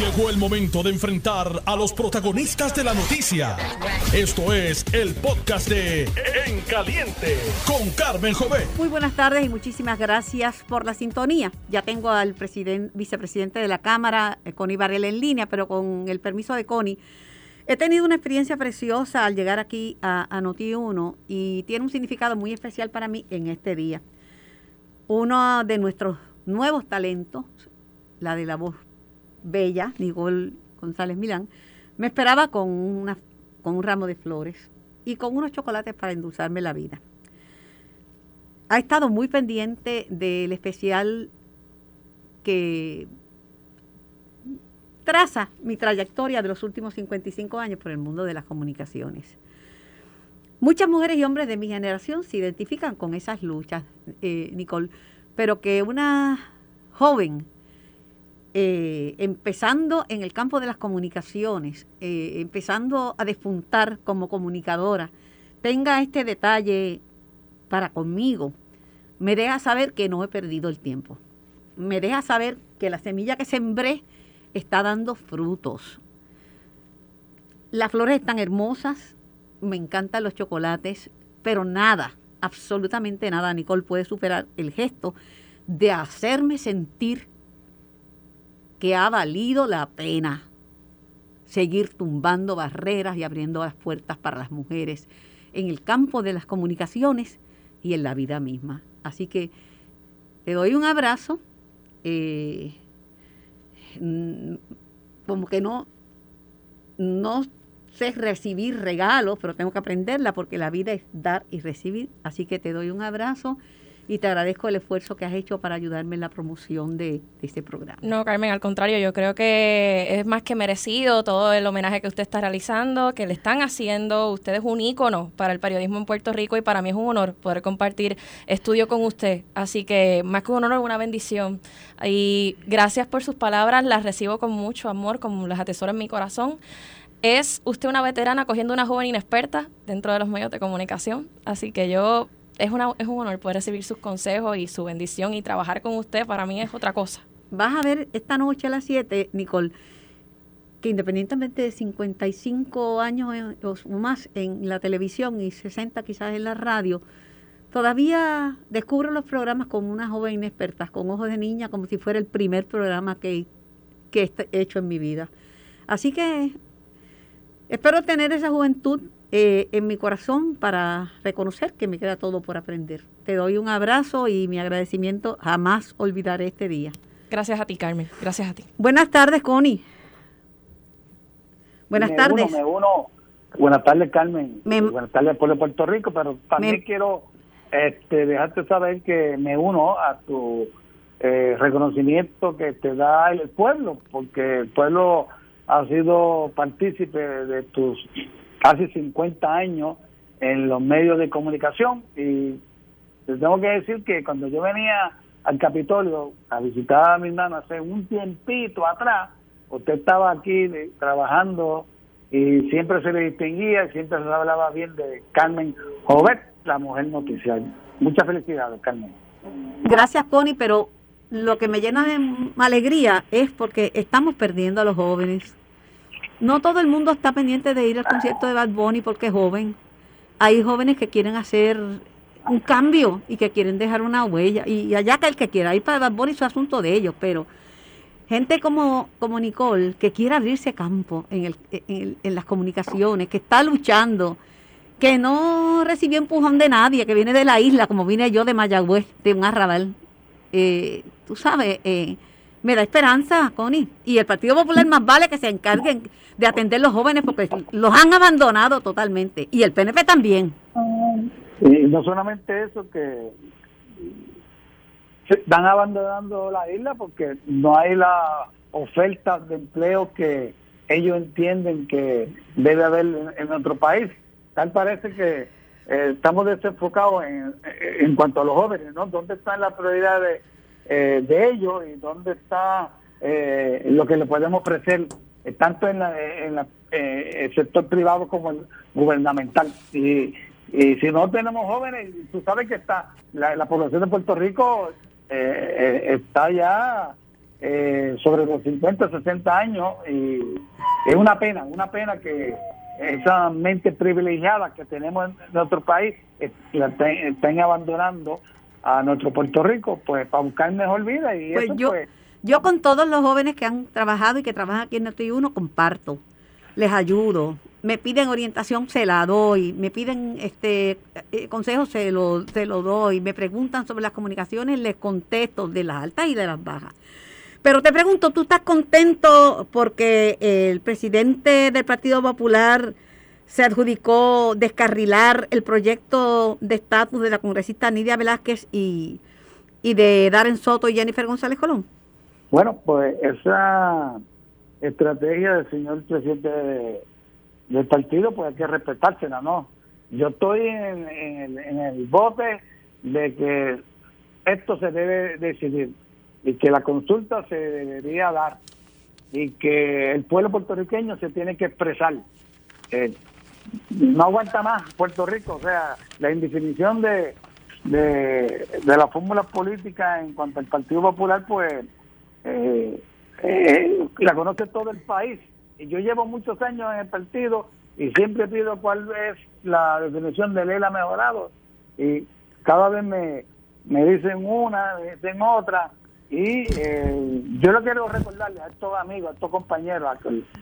Llegó el momento de enfrentar a los protagonistas de la noticia. Esto es el podcast de En Caliente con Carmen Jové. Muy buenas tardes y muchísimas gracias por la sintonía. Ya tengo al vicepresidente de la Cámara, eh, Connie Varela, en línea, pero con el permiso de Connie. He tenido una experiencia preciosa al llegar aquí a, a Noti1 y tiene un significado muy especial para mí en este día. Uno de nuestros nuevos talentos, la de la voz bella, Nicole González Milán, me esperaba con, una, con un ramo de flores y con unos chocolates para endulzarme la vida. Ha estado muy pendiente del especial que traza mi trayectoria de los últimos 55 años por el mundo de las comunicaciones. Muchas mujeres y hombres de mi generación se identifican con esas luchas, eh, Nicole, pero que una joven eh, empezando en el campo de las comunicaciones, eh, empezando a despuntar como comunicadora, tenga este detalle para conmigo, me deja saber que no he perdido el tiempo. Me deja saber que la semilla que sembré está dando frutos. Las flores están hermosas, me encantan los chocolates, pero nada, absolutamente nada, Nicole, puede superar el gesto de hacerme sentir que ha valido la pena seguir tumbando barreras y abriendo las puertas para las mujeres en el campo de las comunicaciones y en la vida misma. Así que te doy un abrazo. Eh, como que no, no sé recibir regalos, pero tengo que aprenderla porque la vida es dar y recibir. Así que te doy un abrazo y te agradezco el esfuerzo que has hecho para ayudarme en la promoción de, este programa. No, Carmen, al contrario, yo creo que es más que merecido todo el homenaje que usted está realizando, que le están haciendo. Usted es un ícono para el periodismo en Puerto Rico y para mí es un honor poder compartir estudio con usted. Así que más que un honor, una bendición. Y gracias por sus palabras, las recibo con mucho amor, como las atesoro en mi corazón. Es usted una veterana cogiendo una joven inexperta dentro de los medios de comunicación, así que yo es, una, es un honor poder recibir sus consejos y su bendición y trabajar con usted para mí es otra cosa. Vas a ver esta noche a las 7, Nicole, que independientemente de 55 años o más en la televisión y 60 quizás en la radio, todavía descubro los programas con una joven inexperta, con ojos de niña, como si fuera el primer programa que, que he hecho en mi vida. Así que espero tener esa juventud eh, en mi corazón para reconocer que me queda todo por aprender. Te doy un abrazo y mi agradecimiento jamás olvidaré este día. Gracias a ti, Carmen. Gracias a ti. Buenas tardes, Connie. Buenas tardes. me uno. Buenas tardes, Carmen. Buenas tardes al pueblo de Puerto Rico, pero también quiero este, dejarte saber que me uno a tu eh, reconocimiento que te da el pueblo, porque el pueblo ha sido partícipe de tus casi 50 años en los medios de comunicación y les tengo que decir que cuando yo venía al Capitolio a visitar a mi hermano hace un tiempito atrás, usted estaba aquí trabajando y siempre se le distinguía y siempre se hablaba bien de Carmen Jovet, la mujer noticial. Muchas felicidades, Carmen. Gracias, Connie, pero lo que me llena de alegría es porque estamos perdiendo a los jóvenes no todo el mundo está pendiente de ir al concierto de Bad Bunny porque es joven. Hay jóvenes que quieren hacer un cambio y que quieren dejar una huella. Y allá que el que quiera ir para Bad Bunny es asunto de ellos, pero gente como, como Nicole, que quiere abrirse campo en, el, en, las comunicaciones, que está luchando, que no recibió empujón de nadie, que viene de la isla, como vine yo de Mayagüez, de un arrabal. Eh, tú sabes, eh, me da esperanza, Connie. Y el Partido Popular más vale que se encarguen de atender los jóvenes porque los han abandonado totalmente. Y el PNP también. Y no solamente eso, que están abandonando la isla porque no hay la oferta de empleo que ellos entienden que debe haber en, nuestro país. Tal parece que eh, estamos desenfocados en, en cuanto a los jóvenes, ¿no? ¿Dónde están las prioridades eh, de ellos y dónde está eh, lo que le podemos ofrecer eh, tanto en, el sector privado como el gubernamental. Y, si no tenemos jóvenes, tú sabes que está la, población de Puerto Rico está ya eh, sobre los 50, 60 años y es una pena, una pena que esa mente privilegiada que tenemos en nuestro país eh, la estén abandonando a nuestro Puerto Rico pues para buscar mejor vida y pues yo, pues, yo con todos los jóvenes que han trabajado y que trabajan aquí en Noti Uno comparto, les ayudo, me piden orientación, se la doy, me piden este eh, consejos, se lo, se lo doy, me preguntan sobre las comunicaciones, les contesto de las altas y de las bajas. Pero te pregunto, ¿tú estás contento porque el presidente del Partido Popular se adjudicó descarrilar el proyecto de estatus de la congresista Nidia Velázquez y, y de Darren Soto y Jennifer González Colón? Bueno, pues esa estrategia del señor presidente del partido, pues hay que respetársela, ¿no? Yo estoy en, en, el bote de que esto se debe decidir y que la consulta se debería dar y que el pueblo puertorriqueño se tiene que expresar. Eh, no aguanta más Puerto Rico, o sea, la indefinición de, de, la fórmula política en cuanto al Partido Popular, pues eh, eh, la conoce todo el país. Y yo llevo muchos años en el partido y siempre pido cuál es la definición de ley ha mejorado. Y cada vez me, me dicen una, me dicen otra. Y eh, yo lo quiero recordarles a estos amigos, a estos compañeros,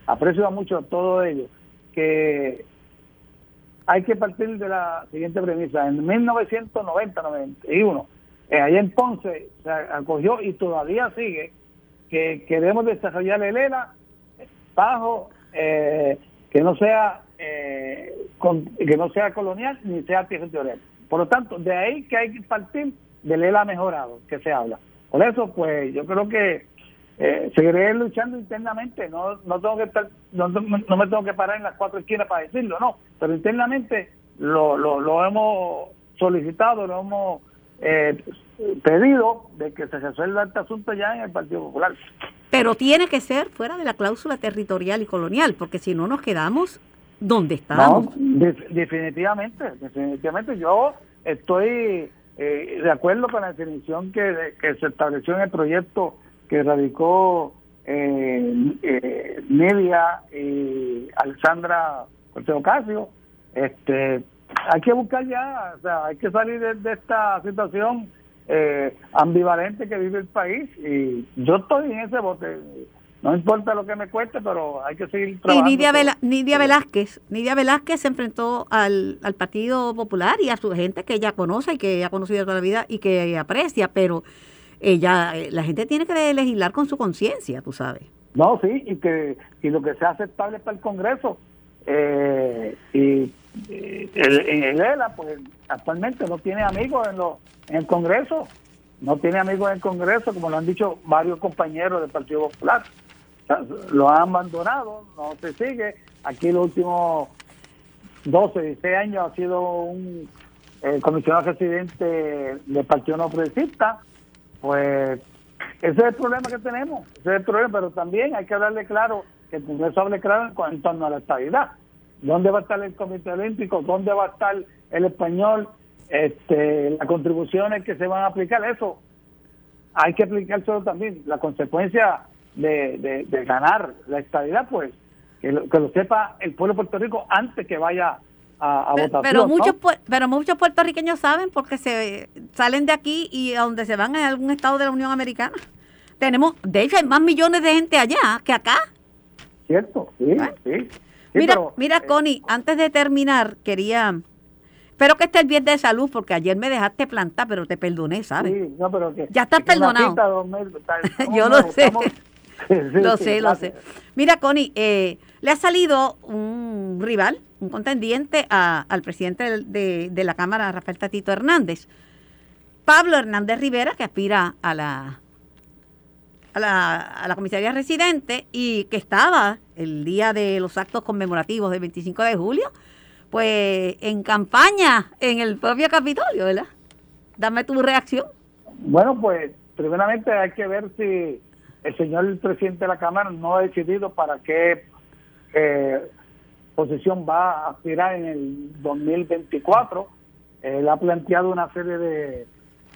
a aprecio mucho a todos ellos, que hay que partir de la siguiente premisa. En 1990-91, eh, allá en Ponce se acogió y todavía sigue que queremos desarrollar el ELA bajo eh, que no sea eh, que no sea colonial ni sea territorial. Por lo tanto, de ahí que hay que partir del ELA mejorado que se habla. Por eso, pues yo creo que eh, seguiré luchando internamente. No, no tengo que estar, no, no, me tengo que parar en las cuatro esquinas para decirlo, no. Pero internamente lo, lo, lo hemos solicitado, lo hemos eh, pedido de que se resuelva este asunto ya en el Partido Popular. Pero tiene que ser fuera de la cláusula territorial y colonial, porque si no nos quedamos donde estamos. definitivamente, definitivamente. Yo estoy eh, de acuerdo con la definición que, se estableció en el proyecto que radicó eh, eh, Nidia y Alexandra Cortez Ocasio. Este, hay que buscar ya, o sea, hay que salir de esta situación eh, ambivalente que vive el país y yo estoy en ese bote. No importa lo que me cueste, pero hay que seguir trabajando. Y Nidia, Velázquez, Nidia Velázquez se enfrentó al, al, Partido Popular y a su gente que ella conoce y que ha conocido toda la vida y que aprecia, pero ella, eh, la gente tiene que legislar con su conciencia, tú sabes. No, sí, y que y lo que sea aceptable para el Congreso. Eh, y en el ELA, pues actualmente no tiene amigos en, en el Congreso, no tiene amigos en el Congreso, como lo han dicho varios compañeros del Partido Popular. lo han abandonado, no se sigue. Aquí los últimos 12, 16 años ha sido un eh, comisionado residente del Partido No Progresista. Pues ese es el problema que tenemos, ese es el problema, pero también hay que darle claro que el Congreso hable claro en, torno a la estabilidad dónde va a estar el Comité Olímpico, dónde va a estar el español, este, las contribuciones que se van a aplicar, eso hay que aplicárselo también. La consecuencia de, ganar la estabilidad, pues, que lo, que lo sepa el pueblo de Puerto Rico antes que vaya a, a votación. Pero muchos, pero muchos puertorriqueños saben porque se salen de aquí y a donde se van en algún estado de la Unión Americana. Tenemos, de hecho, hay más millones de gente allá que acá. Cierto, sí, sí mira, mira, eh, Connie, antes de terminar, quería. Espero que estés bien de salud, porque ayer me dejaste plantar, pero te perdoné, ¿sabes? Sí, no, pero que, ya estás perdonado. Yo lo sé. lo sé, lo sé. Mira, Connie, eh, le ha salido un rival, un contendiente al presidente de, de la Cámara, Rafael Tatito Hernández. Pablo Hernández Rivera, que aspira a la a la, a la comisaría residente y que estaba el día de los actos conmemorativos del 25 de julio, pues en campaña en el propio Capitolio, ¿verdad? Dame tu reacción. Bueno, pues primeramente hay que ver si el señor presidente de la Cámara no ha decidido para qué eh, posición va a aspirar en el 2024. Él ha planteado una serie de,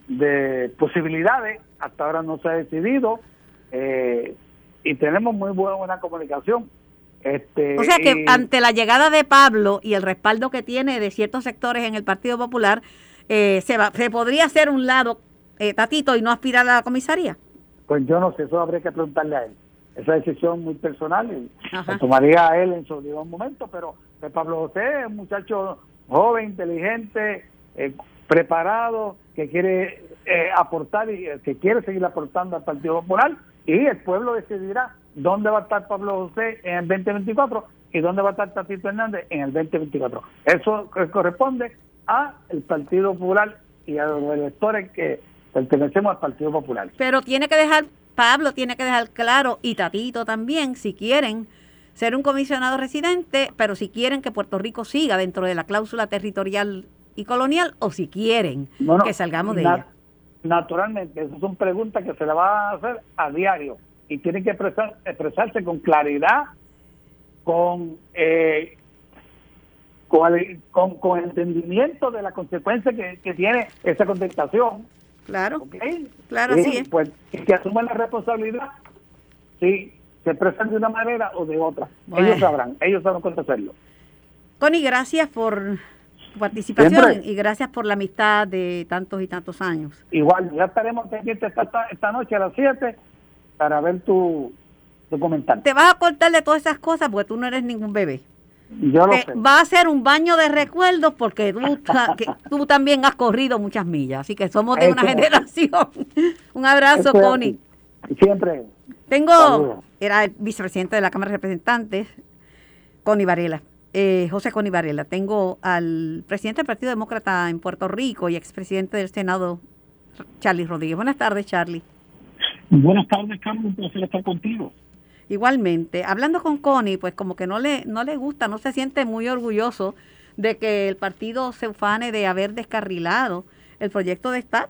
de posibilidades, hasta ahora no se ha decidido. eh, y tenemos muy buena comunicación. Este, o sea que ante la llegada de Pablo y el respaldo que tiene de ciertos sectores en el Partido Popular, eh, se, va, se podría hacer un lado eh, Tatito y no aspirar a la comisaría. Pues yo no sé, eso habría que preguntarle a él. Esa decisión muy personal y la tomaría a él en su debido momento, pero Pablo José es un muchacho joven, inteligente, eh, preparado, que quiere eh, aportar y que quiere seguir aportando al Partido Popular y el pueblo decidirá dónde va a estar Pablo José en el 2024 y dónde va a estar Tatito Hernández en el 2024. Eso corresponde a el Partido Popular y a los electores que pertenecemos al Partido Popular. Pero tiene que dejar, Pablo tiene que dejar claro, y Tatito también, si quieren ser un comisionado residente, pero si quieren que Puerto Rico siga dentro de la cláusula territorial y colonial, o si quieren que salgamos de ella. Naturalmente, esas son preguntas que se le va a hacer a diario y tienen que expresar, expresarse con claridad, con, eh, con, con, entendimiento de la consecuencia que, que tiene esa contestación. Claro, claro, sí. Pues que asuman la responsabilidad, sí, se expresan de una manera o de otra. Ellos sabrán, ellos sabrán cómo hacerlo. Connie, gracias por participación y gracias por la amistad de tantos y tantos años. Igual, ya estaremos pendientes esta, esta noche a las 7 para ver tu, tu comentario. Te vas a cortar de todas esas cosas porque tú no eres ningún bebé. Yo lo sé. Va a ser un baño de recuerdos porque tú, que tú también has corrido muchas millas, así que somos de una generación. un abrazo, Connie. Siempre. Tengo, era el vicepresidente de la Cámara de Representantes, Connie Varela. Eh, José Connie Varela. Tengo al presidente del Partido Demócrata en Puerto Rico y expresidente del Senado, Charlie Rodríguez. Buenas tardes, Charlie. Buenas tardes, Carlos. Un placer estar contigo. Igualmente, hablando con Connie, pues como que no le, no le gusta, no se siente muy orgulloso de que el partido se ufane de haber descarrilado el proyecto de Estado.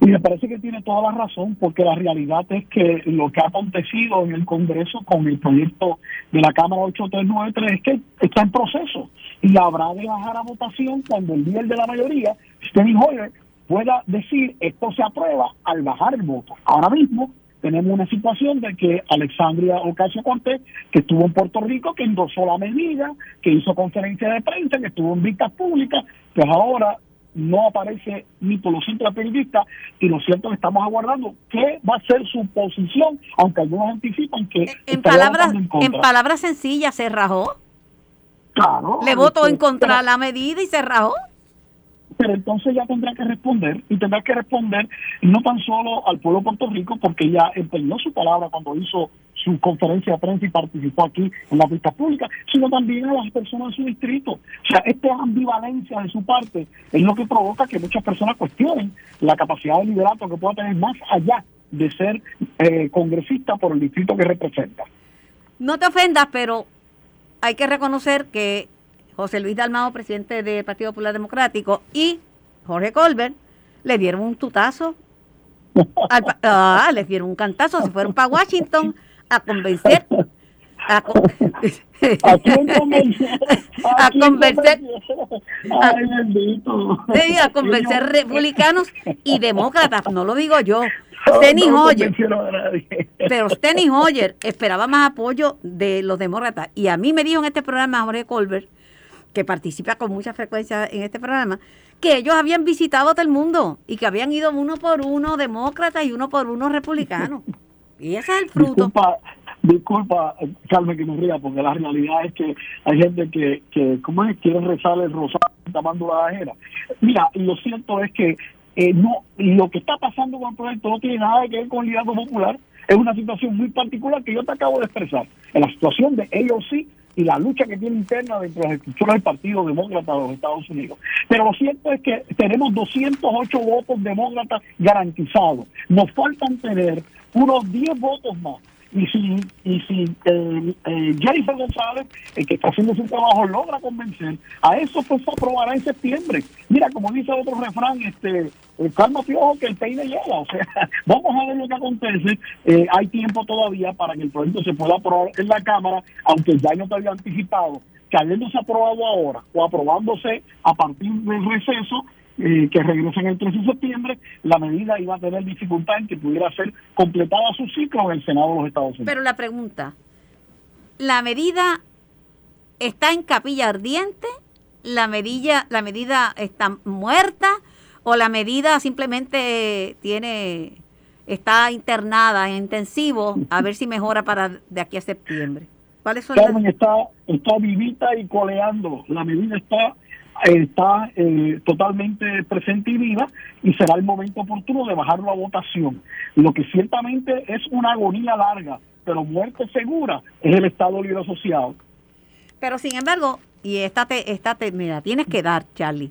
Y me parece que tiene toda la razón, porque la realidad es que lo que ha acontecido en el Congreso con el proyecto de la Cámara 8393 es que está en proceso y habrá de bajar a votación cuando el líder de la mayoría, Steny Hoyer, pueda decir esto se aprueba al bajar el voto. Ahora mismo tenemos una situación de que Alexandria Ocasio Cortés, que estuvo en Puerto Rico, que endosó la medida, que hizo conferencia de prensa, que estuvo en vistas públicas, pues ahora no aparece ni por los centros periodistas y lo cierto es que estamos aguardando qué va a ser su posición, aunque algunos anticipan que... En, palabras, en, palabras sencillas, se rajó. Claro. Le votó en contra la medida y se rajó pero entonces ya tendrá que responder y tendrá que responder no tan solo al pueblo de Puerto Rico, porque ya empeñó su palabra cuando hizo su conferencia de prensa y participó aquí en la pista pública, sino también a las personas de su distrito. O sea, esta ambivalencia de su parte es lo que provoca que muchas personas cuestionen la capacidad de liderato que pueda tener más allá de ser eh, congresista por el distrito que representa. No te ofendas, pero hay que reconocer que José Luis Dalmao, presidente del Partido Popular Democrático, y Jorge Colbert le dieron un tutazo, ah, les dieron un cantazo, se fueron para Washington a convencer. A, a, convencer a convencer republicanos y demócratas, no lo digo yo. Steny Hoyer, pero Steny Hoyer esperaba más apoyo de los demócratas. Y a mí me dijo en este programa Jorge Colbert que participa con mucha frecuencia en este programa, que ellos habían visitado todo el mundo y que habían ido uno por uno demócratas y uno por uno republicanos. Y ese es el fruto. Disculpa, disculpa Carmen, que me ría, porque la realidad es que hay gente que, que ¿cómo es? Quiere rezar el rosario tapando la ajera. Mira, lo cierto es que eh, no lo que está pasando con el proyecto no tiene nada que ver con el liderazgo popular. Es una situación muy particular que yo te acabo de expresar. En la situación de ellos sí y la lucha que tiene interna dentro de las estructuras del Partido Demócrata de los Estados Unidos. Pero lo cierto es que tenemos 208 votos demócratas garantizados. Nos faltan tener unos 10 votos más y si, y si eh, eh, Jennifer González, el que está haciendo su trabajo, logra convencer, a eso pues se aprobará en septiembre. Mira, como dice otro refrán, este, el calma piojo que el peine llega. O sea, vamos a ver lo que acontece. Eh, hay tiempo todavía para que el proyecto se pueda aprobar en la Cámara, aunque ya no te había anticipado que habiéndose aprobado ahora o aprobándose a partir del receso, eh, que regresen el 13 de septiembre, la medida iba a tener dificultad en que pudiera ser completada su ciclo en el Senado de los Estados Unidos. Pero la pregunta, ¿la medida está en capilla ardiente? ¿La medida, la medida está muerta? ¿O la medida simplemente tiene está internada en intensivo a ver si mejora para de aquí a septiembre? ¿Cuáles son Carmen está, está vivita y coleando. La medida está está eh, totalmente presente y viva y será el momento oportuno de bajar la votación. Lo que ciertamente es una agonía larga, pero muerte segura es el Estado Libre Asociado. Pero sin embargo, y esta te, esta te, tienes que dar, Charlie,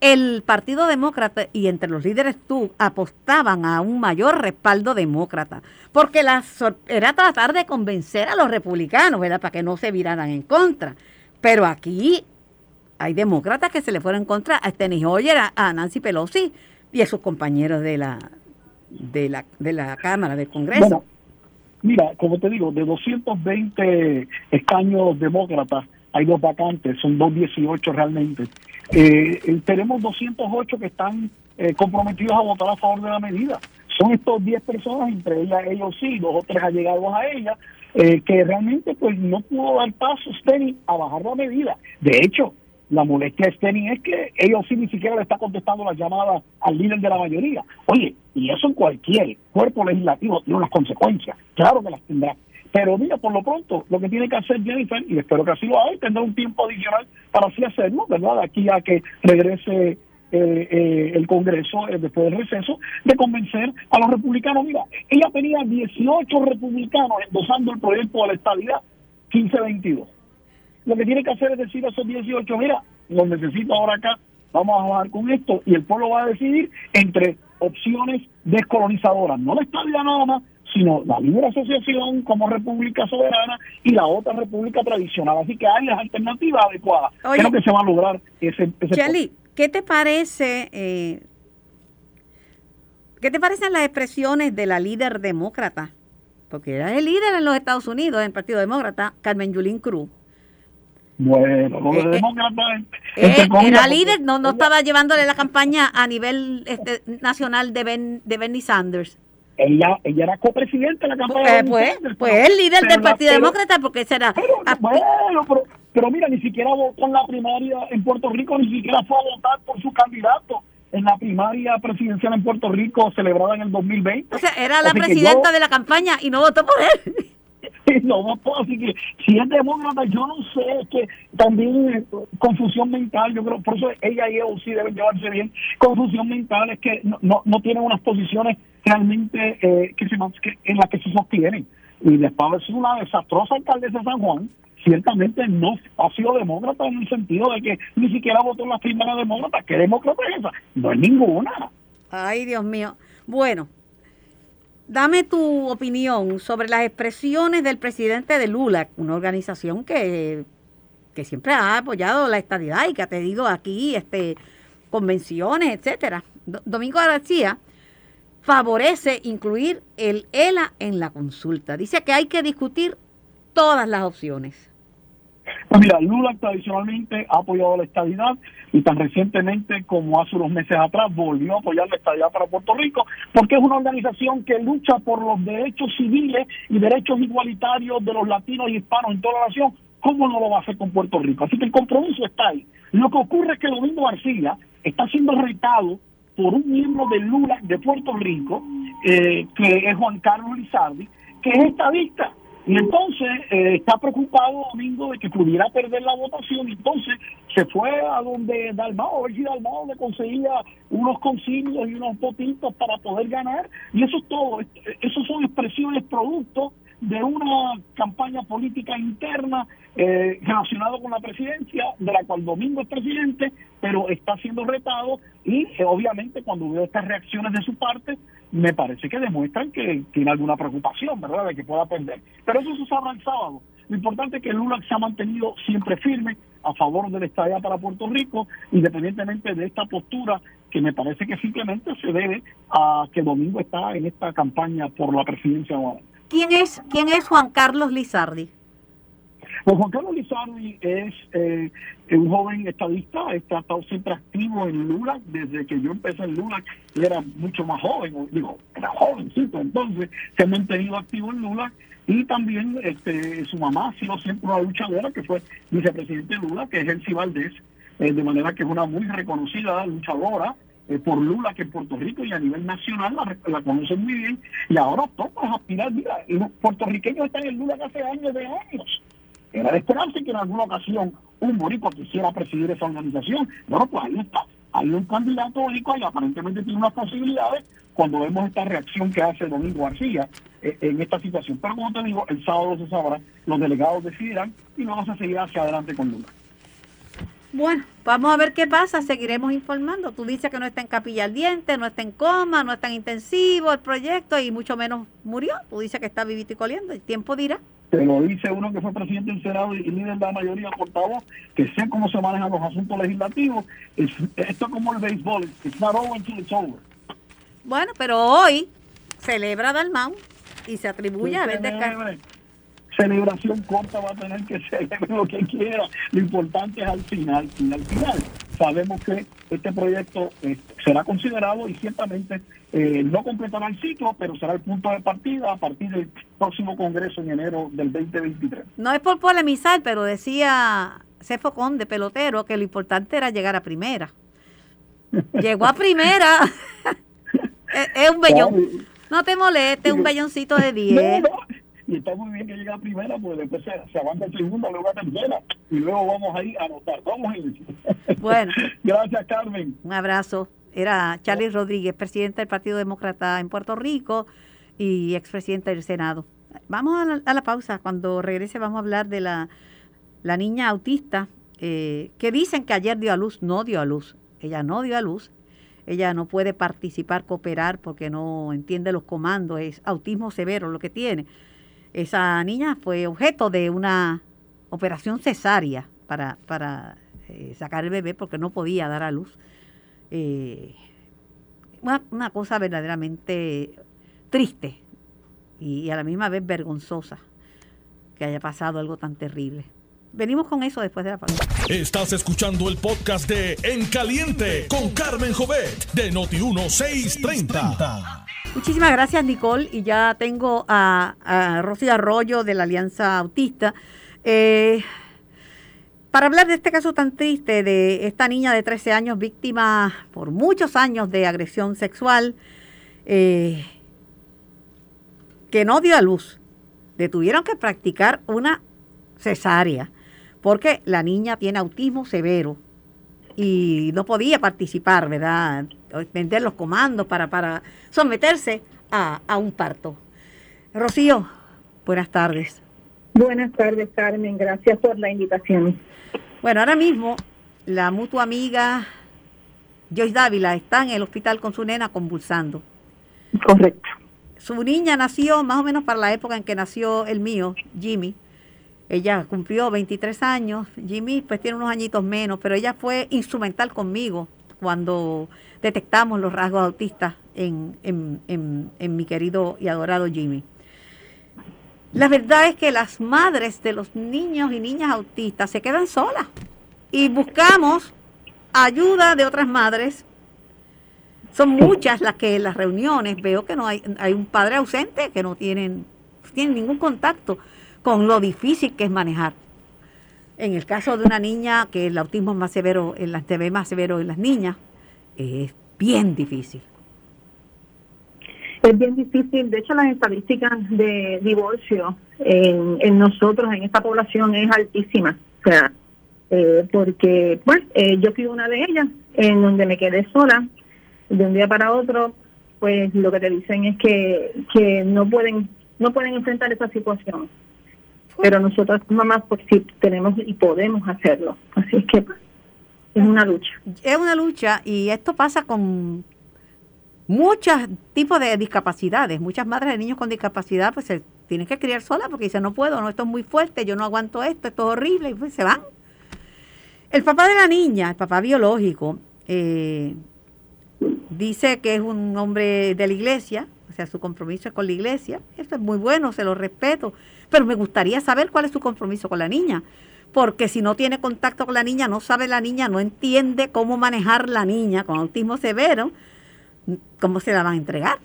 el Partido Demócrata y entre los líderes tú apostaban a un mayor respaldo demócrata, porque la, era tratar de convencer a los republicanos, ¿verdad?, para que no se viraran en contra. Pero aquí hay demócratas que se le fueron contra a Steny Hoyer, a, Nancy Pelosi y a sus compañeros de la de la, de la Cámara, del Congreso. mira, como te digo, de 220 escaños demócratas, hay dos vacantes, son 218 realmente. Eh, tenemos 208 que están eh, comprometidos a votar a favor de la medida. Son estos 10 personas, entre ellas ellos sí, dos o tres allegados a ella, eh, que realmente pues no pudo dar paso Steny a bajar la medida. De hecho, la molestia de Steny es que ellos sí ni siquiera le está contestando las llamadas al líder de la mayoría. Oye, y eso en cualquier cuerpo legislativo tiene unas consecuencias, claro que las tendrá. Pero mira, por lo pronto, lo que tiene que hacer Jennifer, y espero que así lo haga, tendrá un tiempo adicional para así hacerlo, ¿verdad? Aquí a que regrese eh, eh, el Congreso eh, después del receso, de convencer a los republicanos. Mira, ella tenía 18 republicanos endosando el proyecto de la estabilidad 15-22. Lo que tiene que hacer es decir a esos 18, mira, los necesito ahora acá, vamos a jugar con esto, y el pueblo va a decidir entre opciones descolonizadoras, no la estabilidad nada más, sino la libre asociación como república soberana y la otra república tradicional. Así que hay las alternativas adecuadas. Creo que se va a lograr ese... ese ¿qué te parece... Eh, ¿Qué te parecen las expresiones de la líder demócrata? Porque era el líder en los Estados Unidos, en el Partido Demócrata, Carmen Yulín Cruz. Bueno, los eh, eh, era líder, no, no estaba llevándole la campaña a nivel este, nacional de, ben, de Bernie Sanders. Ella ella era copresidente de la campaña pues, pues, pues el líder del Partido Demócrata porque será bueno pero, pero mira ni siquiera votó en la primaria en Puerto Rico ni siquiera fue a votar por su candidato en la primaria presidencial en Puerto Rico celebrada en el 2020 o sea era la presidenta de la campaña y no votó por él no así que si es demócrata, yo no sé, es que también eh, confusión mental, yo creo, por eso ella y él sí deben llevarse bien, confusión mental es que no, no, no tienen unas posiciones realmente eh, que se, que, en las que se sostienen. Y después es una desastrosa alcaldesa de San Juan, ciertamente no ha sido demócrata en el sentido de que ni siquiera votó en la primera demócrata. ¿Qué demócrata es esa? No es ninguna. Ay, Dios mío. Bueno, dame tu opinión sobre las expresiones del presidente de Lula, una organización que, que siempre ha apoyado la estadidad y que ha tenido aquí este convenciones, etcétera. Domingo García favorece incluir el ELA en la consulta. Dice que hay que discutir todas las opciones. Pues mira, Lula tradicionalmente ha apoyado la estabilidad y tan recientemente como hace unos meses atrás volvió a apoyar la estabilidad para Puerto Rico porque es una organización que lucha por los derechos civiles y derechos igualitarios de los latinos y hispanos en toda la nación. ¿Cómo no lo va a hacer con Puerto Rico? Así que el compromiso está ahí. Lo que ocurre es que Domingo García está siendo retado por un miembro del Lula de Puerto Rico, eh, que es Juan Carlos Lizardi, que es estadista. Y entonces eh, está preocupado Domingo de que pudiera perder la votación. Y entonces se fue a donde Dalmao, a ver si Dalmao le conseguía unos concilios y unos votitos para poder ganar. Y eso es todo. Esos son expresiones producto de una campaña política interna eh, relacionado con la presidencia, de la cual Domingo es presidente, pero está siendo retado y eh, obviamente cuando veo estas reacciones de su parte, me parece que demuestran que tiene alguna preocupación, ¿verdad?, de que pueda perder. Pero eso se sabrá el sábado. Lo importante es que Lula se ha mantenido siempre firme a favor de la estadía para Puerto Rico, independientemente de esta postura que me parece que simplemente se debe a que Domingo está en esta campaña por la presidencia. ¿Quién es, quién es Juan Carlos Lizardi? Pues Juan Carlos Lizardi es eh, un joven estadista, ha estado siempre activo en Lula, desde que yo empecé en Lula, y era mucho más joven, digo, era jovencito, entonces se ha mantenido activo en Lula, y también este, su mamá ha sido siempre una luchadora, que fue vicepresidente de Lula, que es Elsie Valdés, eh, de manera que es una muy reconocida luchadora, eh, por Lula que en Puerto Rico y a nivel nacional la, conocen muy bien y ahora todos aspirar, mira, los puertorriqueños están en Lula hace años de años. Era de esperarse que en alguna ocasión un boricua quisiera presidir esa organización. Bueno, pues ahí está. Hay un candidato boricua y aparentemente tiene unas posibilidades cuando vemos esta reacción que hace Domingo García eh, en esta situación. Pero como te digo, el sábado se sabrá, los delegados decidirán y vamos a seguir hacia adelante con Lula. Bueno, vamos a ver qué pasa, seguiremos informando. Tú dices que no está en capilla al diente, no está en coma, no está en intensivo el proyecto y mucho menos murió. Tú dices que está vivito y coliendo, el tiempo dirá. Te lo dice uno que fue presidente del Senado y líder de la mayoría portavoz, que sé cómo se manejan los asuntos legislativos. esto es como el béisbol, it's not over until it's over. Bueno, pero hoy celebra Dalmau y se atribuye a ver celebración corta va a tener que celebrar lo que quiera. Lo importante es al final. Y al final sabemos que este proyecto eh, será considerado y ciertamente eh, no completará el ciclo, pero será el punto de partida a partir del próximo Congreso en enero del 2023. No es por polemizar, pero decía Cefo Conde, pelotero, que lo importante era llegar a primera. Llegó a primera. es, un bellón. No te molestes, un belloncito de 10 y está muy bien que llegue a primera, pues después se, se aguanta el segundo, luego a tercera, y luego vamos a ir a anotar. Vamos a. Bueno. Gracias, Carmen. Un abrazo. Era Charlie Rodríguez, presidente del Partido Demócrata en Puerto Rico y expresidente del Senado. Vamos a la, pausa. Cuando regrese vamos a hablar de la, la niña autista eh, que dicen que ayer dio a luz. No dio a luz. Ella no dio a luz. Ella no puede participar, cooperar porque no entiende los comandos. Es autismo severo lo que tiene esa niña fue objeto de una operación cesárea para, para eh, sacar el bebé porque no podía dar a luz. Eh, una, cosa verdaderamente triste y, a la misma vez vergonzosa que haya pasado algo tan terrible. Venimos con eso después de la pausa. Estás escuchando el podcast de En Caliente con Carmen Jovet de Noti1630. Muchísimas gracias, Nicole. Y ya tengo a, a Rosy Arroyo de la Alianza Autista. Eh, para hablar de este caso tan triste de esta niña de 13 años, víctima por muchos años de agresión sexual, eh, que no dio a luz, le tuvieron que practicar una cesárea, porque la niña tiene autismo severo y no podía participar, ¿verdad? Vender los comandos para, para someterse a, un parto. Rocío, buenas tardes. Buenas tardes, Carmen. Gracias por la invitación. Bueno, ahora mismo la mutua amiga Joyce Dávila está en el hospital con su nena convulsando. Correcto. Su niña nació más o menos para la época en que nació el mío, Jimmy. Ella cumplió 23 años, Jimmy pues tiene unos añitos menos, pero ella fue instrumental conmigo cuando detectamos los rasgos autistas en, en, mi querido y adorado Jimmy. La verdad es que las madres de los niños y niñas autistas se quedan solas y buscamos ayuda de otras madres. Son muchas las que en las reuniones veo que no hay, hay un padre ausente que no tienen, tienen ningún contacto con lo difícil que es manejar. En el caso de una niña que el autismo es más severo, en las TV más severo en las niñas, es bien difícil. Es bien difícil. De hecho, las estadísticas de divorcio en, nosotros, en esta población, es altísima. O sea, eh, porque, bueno, eh, yo fui una de ellas, en donde me quedé sola, de un día para otro, pues lo que te dicen es que, que no pueden no pueden enfrentar esa situación pero nosotras mamás pues sí tenemos y podemos hacerlo. Así es que es una lucha. Es una lucha y esto pasa con muchos tipos de discapacidades. Muchas madres de niños con discapacidad pues se tienen que criar solas porque dicen no puedo, no, esto es muy fuerte, yo no aguanto esto, esto es horrible y pues se van. El papá de la niña, el papá biológico, eh, dice que es un hombre de la iglesia, sea, su compromiso es con la iglesia. Eso es muy bueno, se lo respeto. Pero me gustaría saber cuál es su compromiso con la niña. Porque si no tiene contacto con la niña, no sabe la niña, no entiende cómo manejar la niña con autismo severo, ¿cómo se la van a entregar?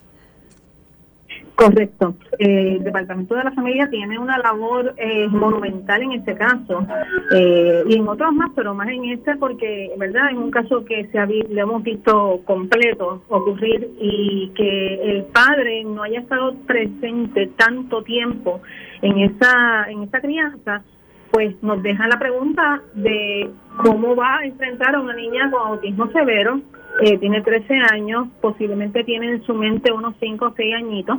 Correcto. El Departamento de la Familia tiene una labor eh, monumental en este caso eh, y en otros más, pero más en este porque, ¿verdad? En un caso que se ha, le hemos visto completo ocurrir y que el padre no haya estado presente tanto tiempo en esa, en esa crianza, pues nos deja la pregunta de cómo va a enfrentar a una niña con autismo severo eh, tiene 13 años, posiblemente tiene en su mente unos 5 o 6 añitos.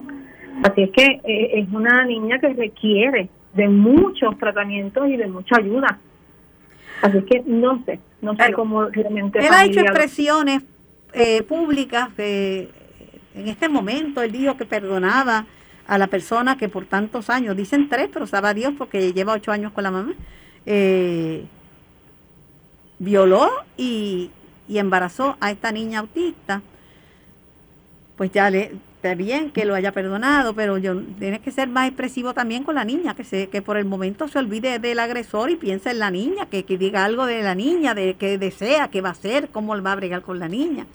Así es que eh, es una niña que requiere de muchos tratamientos y de mucha ayuda. Así es que no sé, no sé cómo realmente... Él ha hecho expresiones eh, públicas en este momento, él dijo que perdonaba a la persona que por tantos años, dicen tres, pero sabe Dios porque lleva ocho años con la mamá, violó y, y embarazó a esta niña autista, pues ya le está bien que lo haya perdonado, pero yo tiene que ser más expresivo también con la niña, que se, que por el momento se olvide del agresor y piense en la niña, que, diga algo de la niña, de qué desea, qué va a hacer, cómo va a bregar con la niña.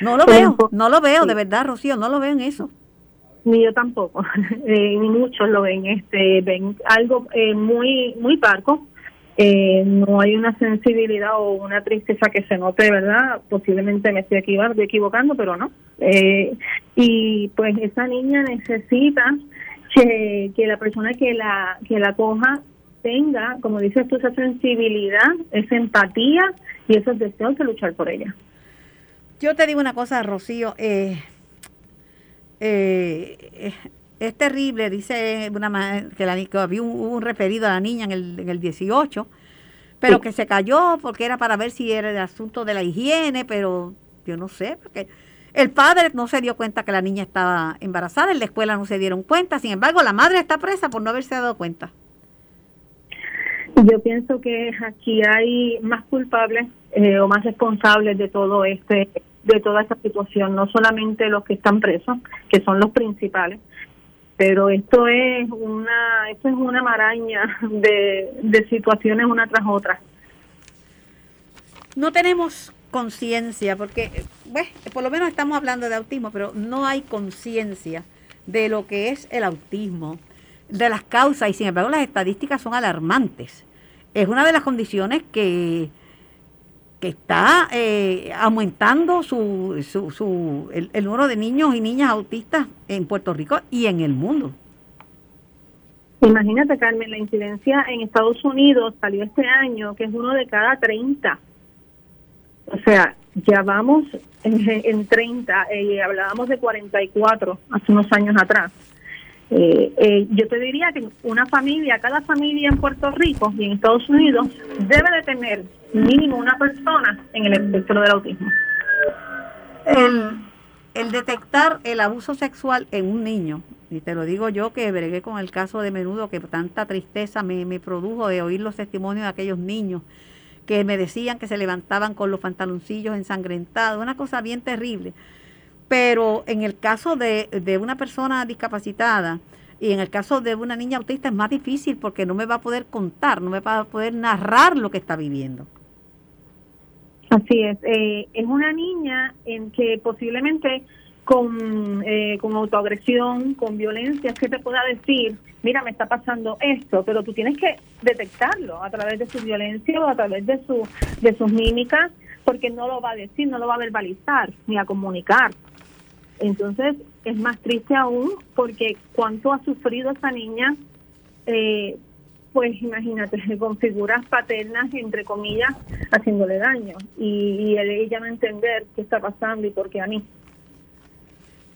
No lo veo, no lo veo, de verdad, Rocío, no lo veo en eso. Ni yo tampoco, eh, ni muchos lo ven, este, ven algo eh, muy, muy parco, eh, no hay una sensibilidad o una tristeza que se note, ¿verdad? Posiblemente me estoy equivocando, pero no. Eh, y pues esa niña necesita que, que la persona que la, que la coja tenga, como dices tú, esa sensibilidad, esa empatía y esos deseos de luchar por ella. Yo te digo una cosa, Rocío, eh, eh, es terrible, dice una que, la, que había un, un, referido a la niña en el, en el 18, pero que se cayó porque era para ver si era el asunto de la higiene, pero yo no sé, porque el padre no se dio cuenta que la niña estaba embarazada, en la escuela no se dieron cuenta, sin embargo la madre está presa por no haberse dado cuenta. Yo pienso que aquí hay más culpables eh, o más responsables de todo este de toda esta situación, no solamente los que están presos, que son los principales, pero esto es una esto es una maraña de, de situaciones una tras otra. No tenemos conciencia porque bueno, por lo menos estamos hablando de autismo pero no hay conciencia de lo que es el autismo de las causas y sin embargo las estadísticas son alarmantes. Es una de las condiciones que que está eh, aumentando su, su, su el, número de niños y niñas autistas en Puerto Rico y en el mundo. Imagínate, Carmen, la incidencia en Estados Unidos salió este año que es uno de cada 30. O sea, ya vamos en, en 30 y eh, hablábamos de 44 hace unos años atrás. Eh, eh, yo te diría que una familia, cada familia en Puerto Rico y en Estados Unidos debe de tener mínimo una persona en el espectro del autismo. El, detectar el abuso sexual en un niño, y te lo digo yo que bregué con el caso de menudo que tanta tristeza me, me produjo de oír los testimonios de aquellos niños que me decían que se levantaban con los pantaloncillos ensangrentados, una cosa bien terrible. Pero en el caso de, de una persona discapacitada y en el caso de una niña autista es más difícil porque no me va a poder contar, no me va a poder narrar lo que está viviendo. Así es, eh, es una niña en que posiblemente con, eh, con autoagresión, con violencia, que te pueda decir, mira, me está pasando esto, pero tú tienes que detectarlo a través de su violencia o a través de, su, de sus mímicas, porque no lo va a decir, no lo va a verbalizar ni a comunicar. Entonces es más triste aún porque cuánto ha sufrido esa niña, eh, pues imagínate, con figuras paternas, entre comillas, haciéndole daño y, y ella no entender qué está pasando y por qué a mí.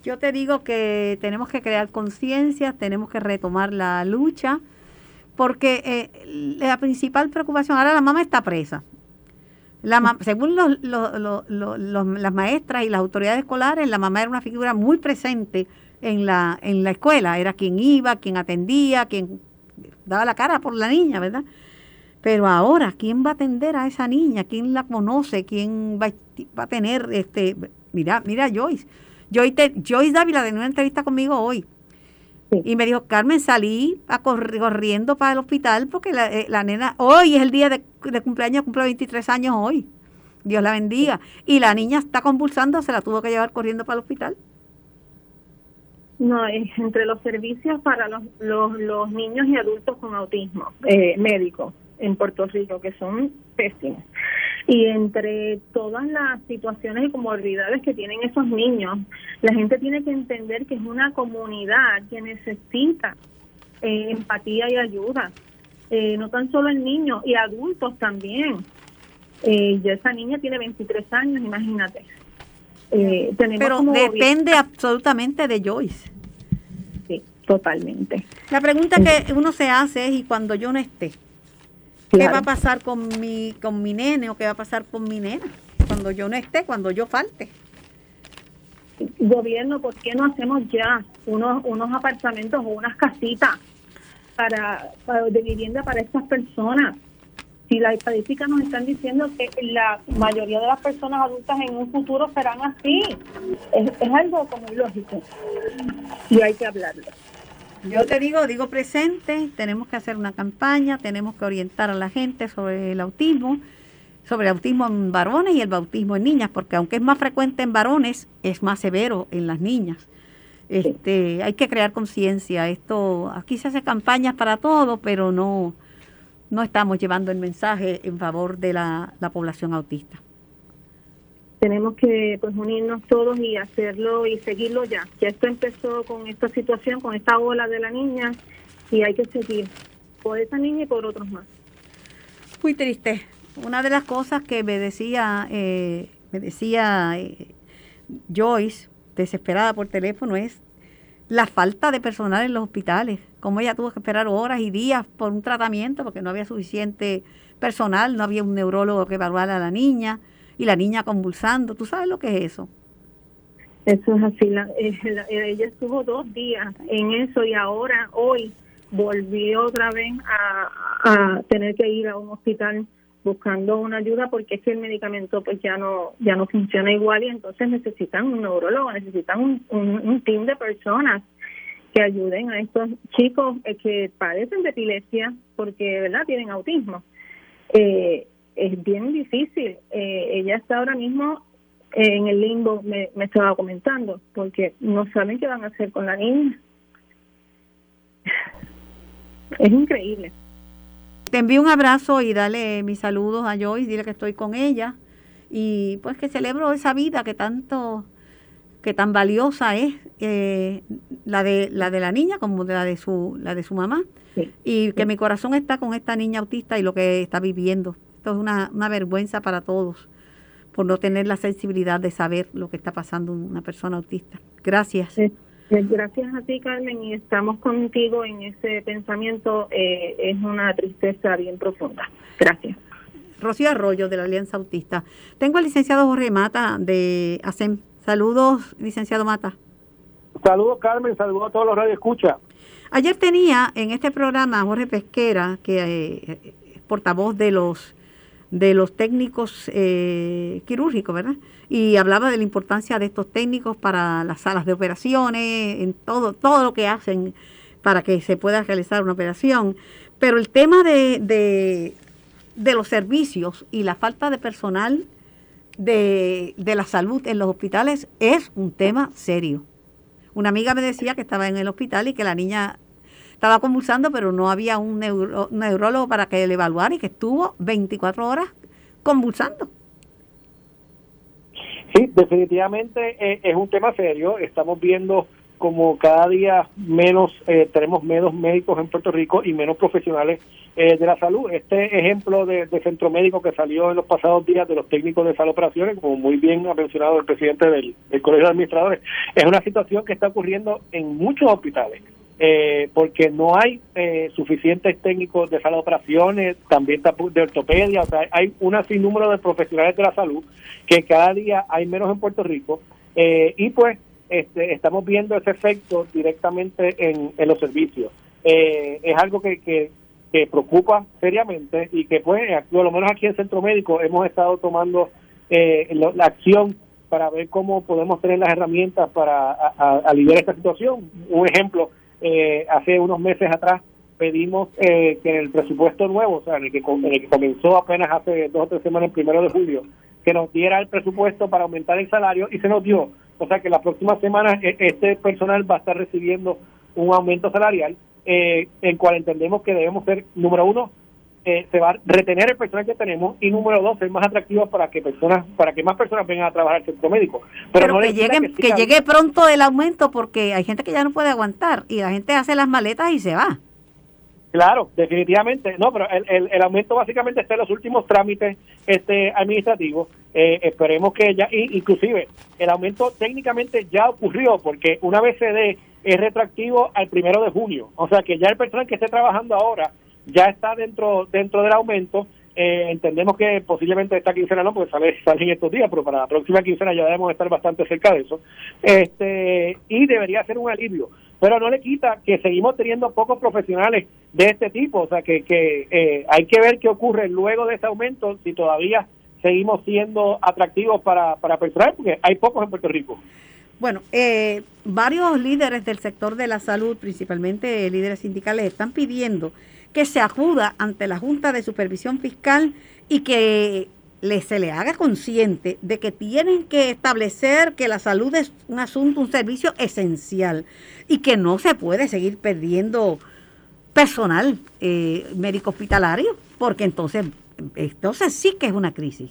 Yo te digo que tenemos que crear conciencia, tenemos que retomar la lucha, porque eh, la principal preocupación, ahora la mamá está presa, la según las maestras y las autoridades escolares, la mamá era una figura muy presente en la, en la escuela. Era quien iba, quien atendía, quien daba la cara por la niña, ¿verdad? Pero ahora, ¿quién va a atender a esa niña? ¿Quién la conoce? ¿Quién va, va a tener este... Mira, mira Joyce. Joyce, Joyce Dávila de una entrevista conmigo hoy. Y me dijo, Carmen, salí a corriendo para el hospital porque la, eh, la nena, hoy es el día de, de, cumpleaños, cumple 23 años hoy. Dios la bendiga. Y la niña está convulsando, se la tuvo que llevar corriendo para el hospital. No, entre los servicios para los, los, los niños y adultos con autismo eh, médicos en Puerto Rico, que son pésimos. Y entre todas las situaciones y comorbilidades que tienen esos niños, la gente tiene que entender que es una comunidad que necesita eh, empatía y ayuda. Eh, no tan solo el niño, y adultos también. Eh, ya esa niña tiene 23 años, imagínate. Eh, Pero depende absolutamente de Joyce. Sí, totalmente. La pregunta que uno se hace es, ¿y cuando yo no esté? ¿Qué va a pasar con mi, con mi nene o qué va a pasar con mi nena? Cuando yo no esté, cuando yo falte. Gobierno, ¿por qué no hacemos ya unos, unos apartamentos o unas casitas para, para de vivienda para estas personas? si las estadísticas nos están diciendo que la mayoría de las personas adultas en un futuro serán así, es, algo como lógico y hay que hablarlo. Yo te digo, digo presente, tenemos que hacer una campaña, tenemos que orientar a la gente sobre el autismo, sobre el autismo en varones y el bautismo en niñas, porque aunque es más frecuente en varones, es más severo en las niñas. Este, hay que crear conciencia. Esto, aquí se hace campañas para todo, pero no, no estamos llevando el mensaje en favor de la, población autista. Tenemos que pues unirnos todos y hacerlo y seguirlo ya. Ya esto empezó con esta situación, con esta ola de la niña y hay que seguir por esa niña y por otros más. Muy triste. Una de las cosas que me decía, eh, me decía eh, Joyce, desesperada por teléfono, es la falta de personal en los hospitales, como ella tuvo que esperar horas y días por un tratamiento porque no había suficiente personal, no había un neurólogo que evaluara a la niña y la niña convulsando. ¿Tú sabes lo que es eso? Eso es así. Eh, ella estuvo dos días en eso y ahora, hoy, volvió otra vez a, tener que ir a un hospital buscando una ayuda porque es que el medicamento pues ya no ya no funciona igual y entonces necesitan un neurólogo, necesitan un, un, team de personas que ayuden a estos chicos eh, que padecen de epilepsia porque verdad tienen autismo. Eh, es bien difícil. Eh, ella está ahora mismo en el limbo, me, me estaba comentando, porque no saben qué van a hacer con la niña. Es increíble. Te envío un abrazo y dale mis saludos a Joyce, dile que estoy con ella y pues que celebro esa vida que tanto, que tan valiosa es eh, la de la de la niña como la de su la de su mamá y que mi corazón está con esta niña autista y lo que está viviendo. Esto es una, una vergüenza para todos por no tener la sensibilidad de saber lo que está pasando una persona autista. Gracias. Pues gracias a ti, Carmen, y estamos contigo en ese pensamiento. Eh, es una tristeza bien profunda. Gracias. Rocío Arroyo, de la Alianza Autista. Tengo al licenciado Jorge Mata, de ASEM. Saludos, licenciado Mata. Saludos, Carmen. Saludos a todos los radioescuchas. Ayer tenía en este programa Jorge Pesquera, que eh, es portavoz de los de los técnicos eh, quirúrgicos, ¿verdad? Y hablaba de la importancia de estos técnicos para las salas de operaciones, en todo, todo lo que hacen para que se pueda realizar una operación. Pero el tema de, de, de los servicios y la falta de personal de, de la salud en los hospitales es un tema serio. Una amiga me decía que estaba en el hospital y que la niña estaba convulsando, pero no había un neurólogo para que le evaluara y que estuvo 24 horas convulsando. Sí, definitivamente eh, es un tema serio. Estamos viendo como cada día menos eh, tenemos menos médicos en Puerto Rico y menos profesionales eh, de la salud. Este ejemplo de, centro médico que salió en los pasados días de los técnicos de sala operaciones, como muy bien ha mencionado el presidente del Colegio de Administradores, es una situación que está ocurriendo en muchos hospitales eh, porque no hay eh, suficientes técnicos de sala de operaciones, también de ortopedia, o sea, hay un sinnúmero de profesionales de la salud que cada día hay menos en Puerto Rico eh, y pues este, estamos viendo ese efecto directamente en, los servicios. es algo que, que, preocupa seriamente y que pues, por lo menos aquí en Centro Médico hemos estado tomando la acción para ver cómo podemos tener las herramientas para aliviar esta situación. Un ejemplo, eh, hace unos meses atrás pedimos eh, que en el presupuesto nuevo, o sea, en el, que, el que comenzó apenas hace dos o tres semanas, el primero de julio, que nos diera el presupuesto para aumentar el salario y se nos dio. O sea que las próximas semanas e, este personal va a estar recibiendo un aumento salarial, eh, el cual entendemos que debemos ser, número uno, eh, se va a retener el personal que tenemos y número dos, ser más atractivos para que personas, para que más personas vengan a trabajar al centro médico. Pero, que, llegue, que, llegue pronto el aumento porque hay gente que ya no puede aguantar y la gente hace las maletas y se va. Claro, definitivamente. No, pero el, el, aumento básicamente está en los últimos trámites este administrativos. Eh, esperemos que ya, inclusive, el aumento técnicamente ya ocurrió porque una vez se dé es retroactivo al primero de junio. O sea que ya el personal que esté trabajando ahora ya está dentro dentro del aumento. Eh, entendemos que posiblemente esta quincena no, porque sale, sale en estos días, pero para la próxima quincena ya debemos estar bastante cerca de eso. Este Y debería ser un alivio. Pero no le quita que seguimos teniendo pocos profesionales de este tipo. O sea que, que eh, hay que ver qué ocurre luego de ese aumento, si todavía seguimos siendo atractivos para, para personal, porque hay pocos en Puerto Rico. Bueno, eh, varios líderes del sector de la salud, principalmente líderes sindicales, están pidiendo que se acuda ante la Junta de Supervisión Fiscal y que le, se le haga consciente de que tienen que establecer que la salud es un asunto, un servicio esencial y que no se puede seguir perdiendo personal eh, médico hospitalario, porque entonces, entonces sí que es una crisis.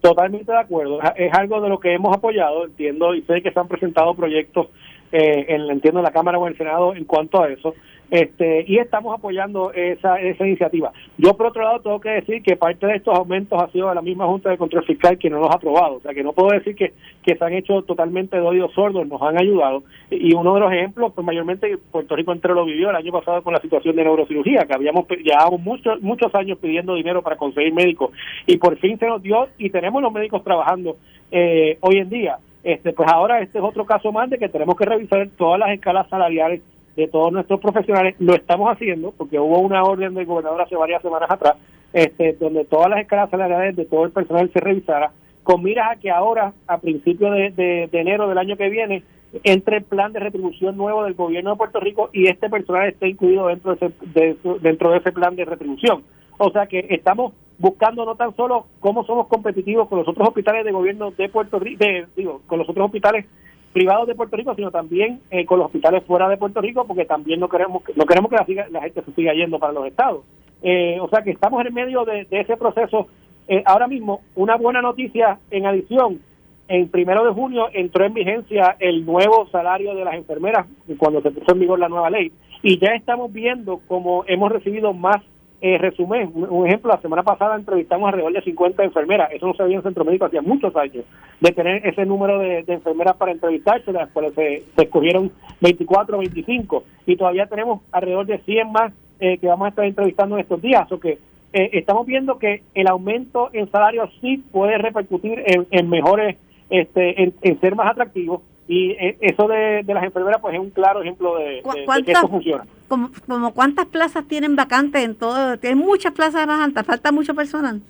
Totalmente de acuerdo, es algo de lo que hemos apoyado, entiendo y sé que se han presentado proyectos, eh, en, entiendo, en la Cámara o en el Senado en cuanto a eso este y estamos apoyando esa, esa iniciativa. Yo, por otro lado, tengo que decir que parte de estos aumentos ha sido de la misma Junta de Control Fiscal que no los ha aprobado. O sea, que no puedo decir que, que se han hecho totalmente de oídos sordos, nos han ayudado. Y uno de los ejemplos, pues mayormente Puerto Rico entero lo vivió el año pasado con la situación de neurocirugía, que habíamos llevamos muchos, muchos años pidiendo dinero para conseguir médicos. Y por fin se nos dio y tenemos los médicos trabajando eh, hoy en día. Este, pues ahora este es otro caso más de que tenemos que revisar todas las escalas salariales de todos nuestros profesionales. Lo estamos haciendo porque hubo una orden del gobernador hace varias semanas atrás, este, donde todas las escalas salariales de todo el personal se revisara, con miras a que ahora, a principios de, enero del año que viene, entre el plan de retribución nuevo del gobierno de Puerto Rico y este personal esté incluido dentro de ese, dentro de ese plan de retribución. O sea que estamos buscando no tan solo cómo somos competitivos con los otros hospitales de gobierno de Puerto Rico, digo, con los otros hospitales privados de Puerto Rico, sino también eh, con los hospitales fuera de Puerto Rico, porque también no queremos no queremos que la, gente se siga yendo para los estados. Eh, o sea que estamos en medio de, ese proceso. Eh, ahora mismo, una buena noticia en adición, en primero de junio entró en vigencia el nuevo salario de las enfermeras cuando se puso en vigor la nueva ley y ya estamos viendo como hemos recibido más eh, resumen, un, ejemplo, la semana pasada entrevistamos alrededor de 50 enfermeras, eso no se había en Centro Médico hacía muchos años, de tener ese número de, enfermeras para entrevistarse, de cuales se, escogieron 24 o 25, y todavía tenemos alrededor de 100 más eh, que vamos a estar entrevistando en estos días, o que eh, estamos viendo que el aumento en salario sí puede repercutir en, mejores, este, en ser más atractivos, y eh, eso de, las enfermeras pues es un claro ejemplo de, que esto funciona. Como, como, cuántas plazas tienen vacantes en todo? Tienen muchas plazas vacantes, falta mucho personal.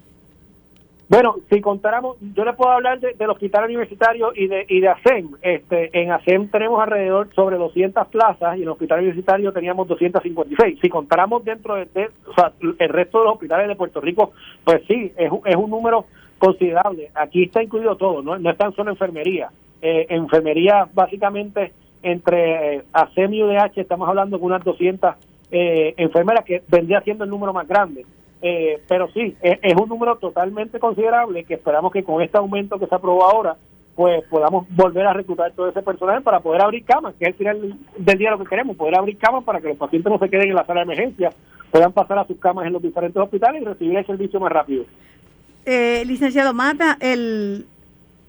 Bueno, si contáramos, yo le puedo hablar del hospital universitario y de, y de ASEM. Este, en ASEM tenemos alrededor sobre 200 plazas y en el hospital universitario teníamos 256. Si contáramos dentro de, o sea, el resto de los hospitales de Puerto Rico, pues sí, es, es un número considerable. Aquí está incluido todo, no, no es tan solo enfermería. Eh, enfermería básicamente entre eh, ASEM y UDH estamos hablando de unas 200 eh, enfermeras que vendría siendo el número más grande. Eh, pero sí, es, un número totalmente considerable que esperamos que con este aumento que se aprobó ahora, pues podamos volver a reclutar todo ese personal para poder abrir camas, que es el final del día lo que queremos, poder abrir camas para que los pacientes no se queden en la sala de emergencia, puedan pasar a sus camas en los diferentes hospitales y recibir el servicio más rápido. licenciado Mata, el,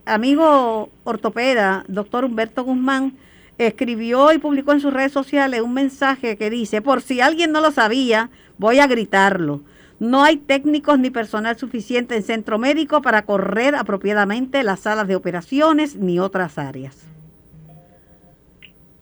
amigo ortopeda, doctor Humberto Guzmán, escribió y publicó en sus redes sociales un mensaje que dice, por si alguien no lo sabía, voy a gritarlo. No hay técnicos ni personal suficiente en centro médico para correr apropiadamente las salas de operaciones ni otras áreas.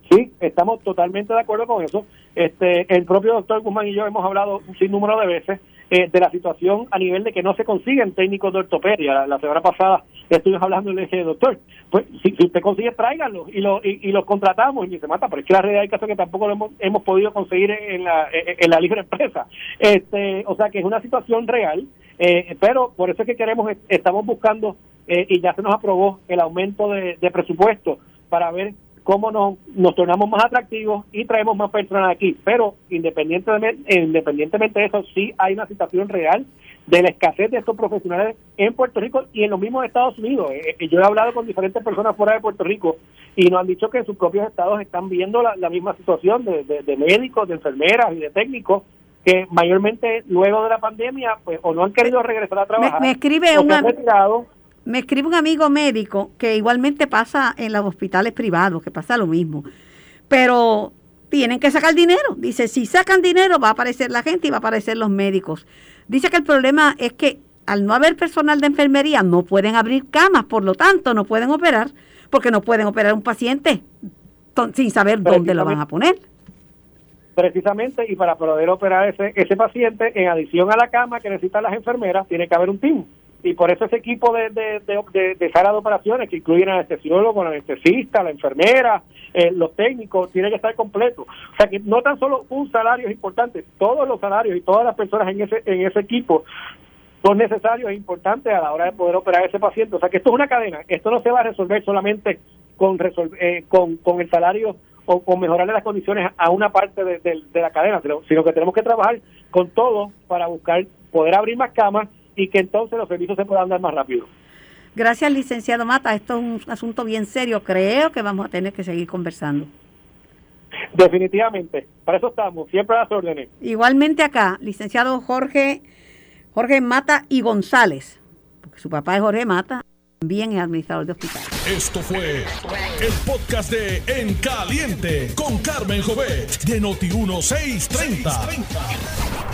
Sí, estamos totalmente de acuerdo con eso. Este, el propio doctor Guzmán y yo hemos hablado un sinnúmero de veces eh, de la situación a nivel de que no se consiguen técnicos de ortopedia. La, semana pasada estuvimos hablando y le dije, doctor, pues si, usted consigue, tráiganlo y, lo, y, los contratamos. Y se mata, pero es que la realidad hay casos que tampoco lo hemos, hemos podido conseguir en la, en la libre empresa. Este, o sea que es una situación real, eh, pero por eso es que queremos, estamos buscando eh, y ya se nos aprobó el aumento de presupuesto para ver cómo nos, nos tornamos más atractivos y traemos más personas aquí. Pero independientemente, independientemente de eso, sí hay una situación real de la escasez de estos profesionales en Puerto Rico y en los mismos Estados Unidos. Eh, eh, yo he hablado con diferentes personas fuera de Puerto Rico y nos han dicho que en sus propios estados están viendo la, misma situación de, de, médicos, de enfermeras y de técnicos que mayormente luego de la pandemia pues o no han querido regresar a trabajar me, escribe un me escribe un amigo médico que igualmente pasa en los hospitales privados, que pasa lo mismo. Pero tienen que sacar dinero. Dice, si sacan dinero va a aparecer la gente y va a aparecer los médicos. Dice que el problema es que al no haber personal de enfermería no pueden abrir camas, por lo tanto no pueden operar, porque no pueden operar un paciente sin saber dónde lo van a poner. Precisamente, y para poder operar ese, ese paciente, en adición a la cama que necesitan las enfermeras, tiene que haber un team y por eso ese equipo de, de, de, de, sala de operaciones que incluyen al anestesiólogo, al anestesista, la enfermera, eh, los técnicos, tiene que estar completo. O sea que no tan solo un salario es importante, todos los salarios y todas las personas en ese, en ese equipo son necesarios e importantes a la hora de poder operar a ese paciente. O sea que esto es una cadena, esto no se va a resolver solamente con, eh, con, con el salario o con mejorarle las condiciones a una parte de, de la cadena, sino que tenemos que trabajar con todo para buscar poder abrir más camas y que entonces los servicios se puedan dar más rápido. Gracias, licenciado Mata. Esto es un asunto bien serio. Creo que vamos a tener que seguir conversando. Definitivamente. Para eso estamos. Siempre a las órdenes. Igualmente acá, licenciado Jorge, Jorge Mata y González, porque su papá es Jorge Mata, también es administrador de hospital. Esto fue el podcast de En Caliente con Carmen Jovet de Noti 1630.